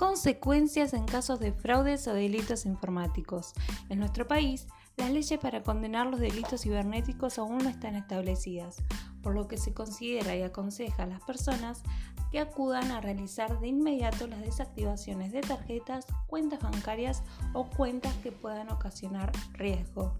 Consecuencias en casos de fraudes o delitos informáticos. En nuestro país, las leyes para condenar los delitos cibernéticos aún no están establecidas, por lo que se considera y aconseja a las personas que acudan a realizar de inmediato las desactivaciones de tarjetas, cuentas bancarias o cuentas que puedan ocasionar riesgo.